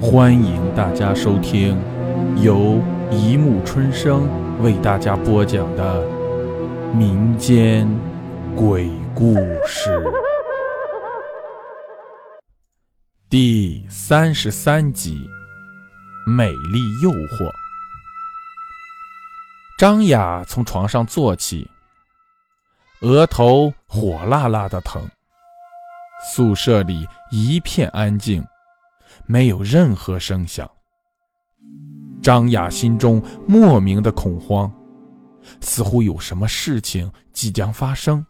欢迎大家收听由一木春生为大家播讲的民间鬼故事第三十三集《美丽诱惑》。张雅从床上坐起，额头火辣辣的疼。宿舍里一片安静。没有任何声响。张雅心中莫名的恐慌，似乎有什么事情即将发生。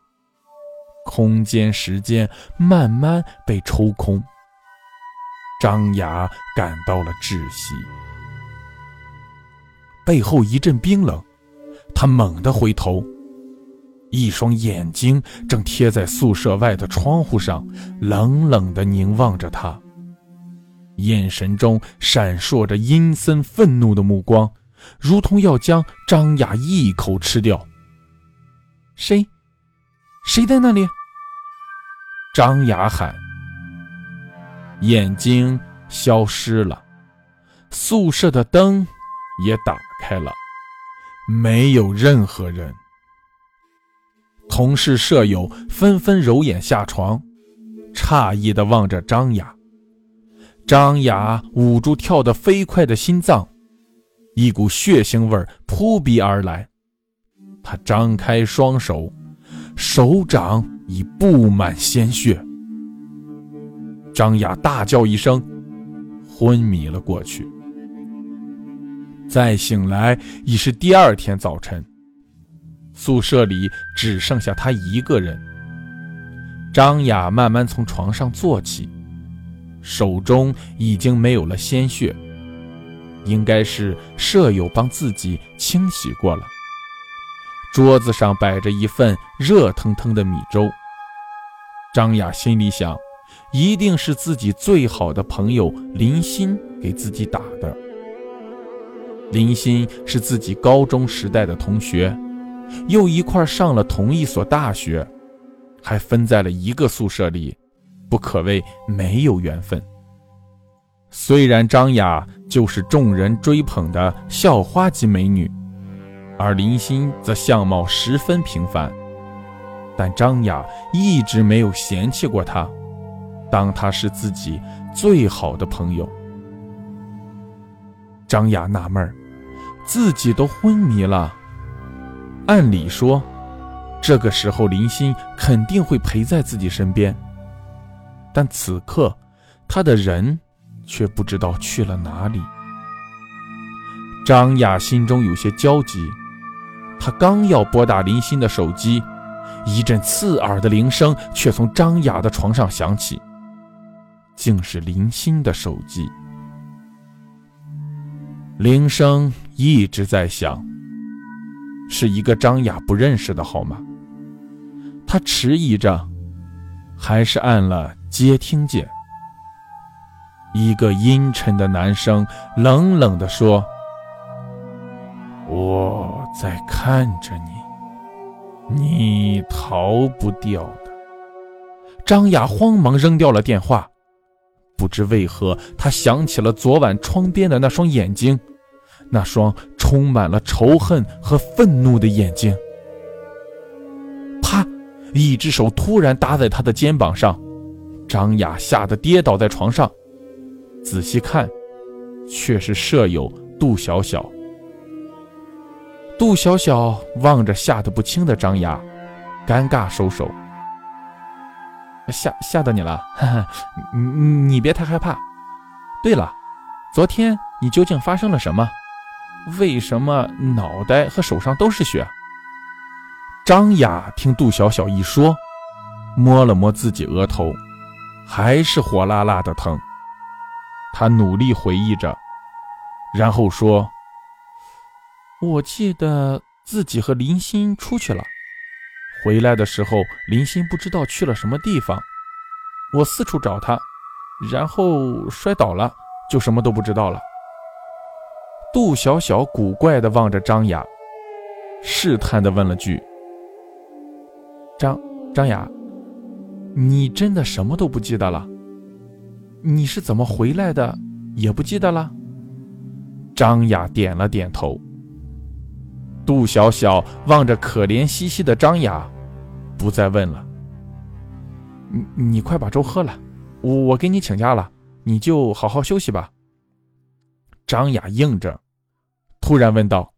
空间、时间慢慢被抽空，张雅感到了窒息。背后一阵冰冷，她猛地回头，一双眼睛正贴在宿舍外的窗户上，冷冷地凝望着她。眼神中闪烁着阴森愤怒的目光，如同要将张雅一口吃掉。谁？谁在那里？张雅喊。眼睛消失了，宿舍的灯也打开了，没有任何人。同事舍友纷纷揉眼下床，诧异地望着张雅。张雅捂住跳得飞快的心脏，一股血腥味扑鼻而来。她张开双手，手掌已布满鲜血。张雅大叫一声，昏迷了过去。再醒来已是第二天早晨，宿舍里只剩下她一个人。张雅慢慢从床上坐起。手中已经没有了鲜血，应该是舍友帮自己清洗过了。桌子上摆着一份热腾腾的米粥。张雅心里想，一定是自己最好的朋友林欣给自己打的。林欣是自己高中时代的同学，又一块上了同一所大学，还分在了一个宿舍里。不可谓没有缘分。虽然张雅就是众人追捧的校花级美女，而林欣则相貌十分平凡，但张雅一直没有嫌弃过她，当她是自己最好的朋友。张雅纳闷儿自己都昏迷了，按理说，这个时候林欣肯定会陪在自己身边。但此刻，他的人却不知道去了哪里。张雅心中有些焦急，她刚要拨打林欣的手机，一阵刺耳的铃声却从张雅的床上响起，竟是林欣的手机。铃声一直在响，是一个张雅不认识的号码。她迟疑着，还是按了。接听键，一个阴沉的男声冷冷地说：“我在看着你，你逃不掉的。”张雅慌忙扔掉了电话，不知为何，她想起了昨晚窗边的那双眼睛，那双充满了仇恨和愤怒的眼睛。啪！一只手突然搭在她的肩膀上。张雅吓得跌倒在床上，仔细看，却是舍友杜小小。杜小小望着吓得不轻的张雅，尴尬收手。吓吓到你了，哈哈，你你别太害怕。对了，昨天你究竟发生了什么？为什么脑袋和手上都是血？张雅听杜小小一说，摸了摸自己额头。还是火辣辣的疼。他努力回忆着，然后说：“我记得自己和林欣出去了，回来的时候林欣不知道去了什么地方，我四处找他，然后摔倒了，就什么都不知道了。”杜小小古怪地望着张雅，试探地问了句：“张张雅。”你真的什么都不记得了？你是怎么回来的？也不记得了。张雅点了点头。杜小小望着可怜兮兮的张雅，不再问了。你你快把粥喝了，我我给你请假了，你就好好休息吧。张雅应着，突然问道：“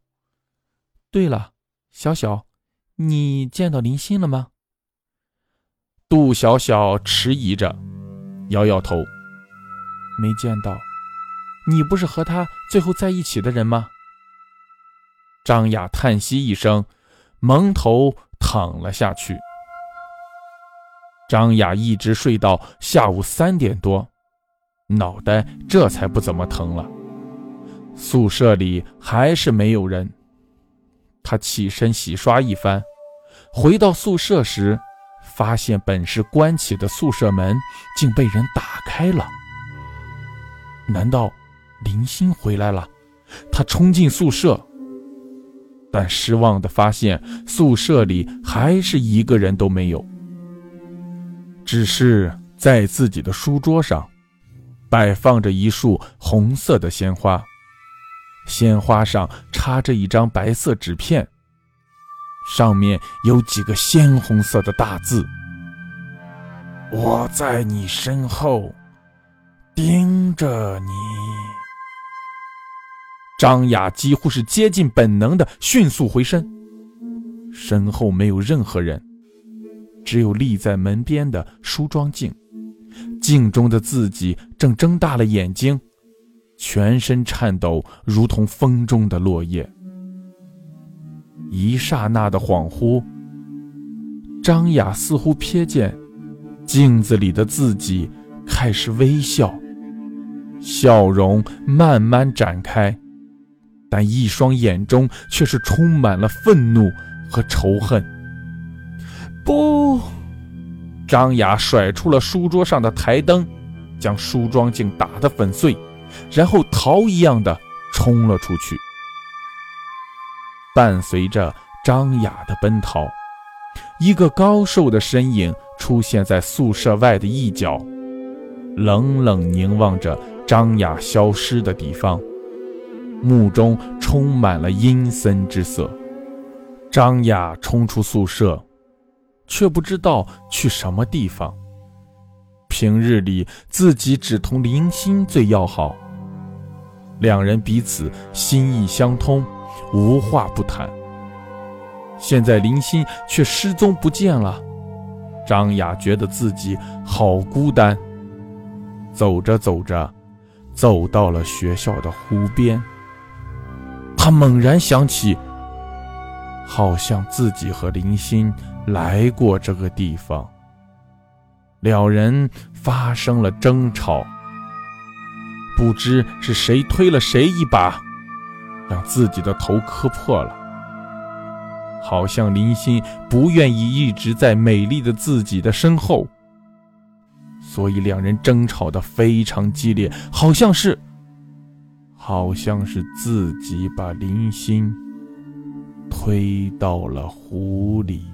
对了，小小，你见到林欣了吗？”杜小小迟疑着，摇摇头：“没见到。你不是和他最后在一起的人吗？”张雅叹息一声，蒙头躺了下去。张雅一直睡到下午三点多，脑袋这才不怎么疼了。宿舍里还是没有人。他起身洗刷一番，回到宿舍时，发现本是关起的宿舍门竟被人打开了。难道林欣回来了？他冲进宿舍。但失望的发现，宿舍里还是一个人都没有。只是在自己的书桌上，摆放着一束红色的鲜花，鲜花上插着一张白色纸片，上面有几个鲜红色的大字：“我在你身后，盯着你。”张雅几乎是接近本能的迅速回身，身后没有任何人，只有立在门边的梳妆镜，镜中的自己正睁大了眼睛，全身颤抖，如同风中的落叶。一刹那的恍惚，张雅似乎瞥见镜子里的自己开始微笑，笑容慢慢展开。但一双眼中却是充满了愤怒和仇恨。不，张雅甩出了书桌上的台灯，将梳妆镜打得粉碎，然后逃一样的冲了出去。伴随着张雅的奔逃，一个高瘦的身影出现在宿舍外的一角，冷冷凝望着张雅消失的地方。目中充满了阴森之色。张雅冲出宿舍，却不知道去什么地方。平日里自己只同林欣最要好，两人彼此心意相通，无话不谈。现在林欣却失踪不见了，张雅觉得自己好孤单。走着走着，走到了学校的湖边。他猛然想起，好像自己和林欣来过这个地方。两人发生了争吵，不知是谁推了谁一把，让自己的头磕破了。好像林欣不愿意一直在美丽的自己的身后，所以两人争吵的非常激烈，好像是。好像是自己把林欣推到了湖里。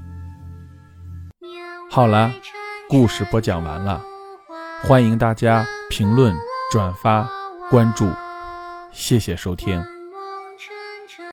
好了，故事播讲完了，欢迎大家评论、转发、关注，谢谢收听。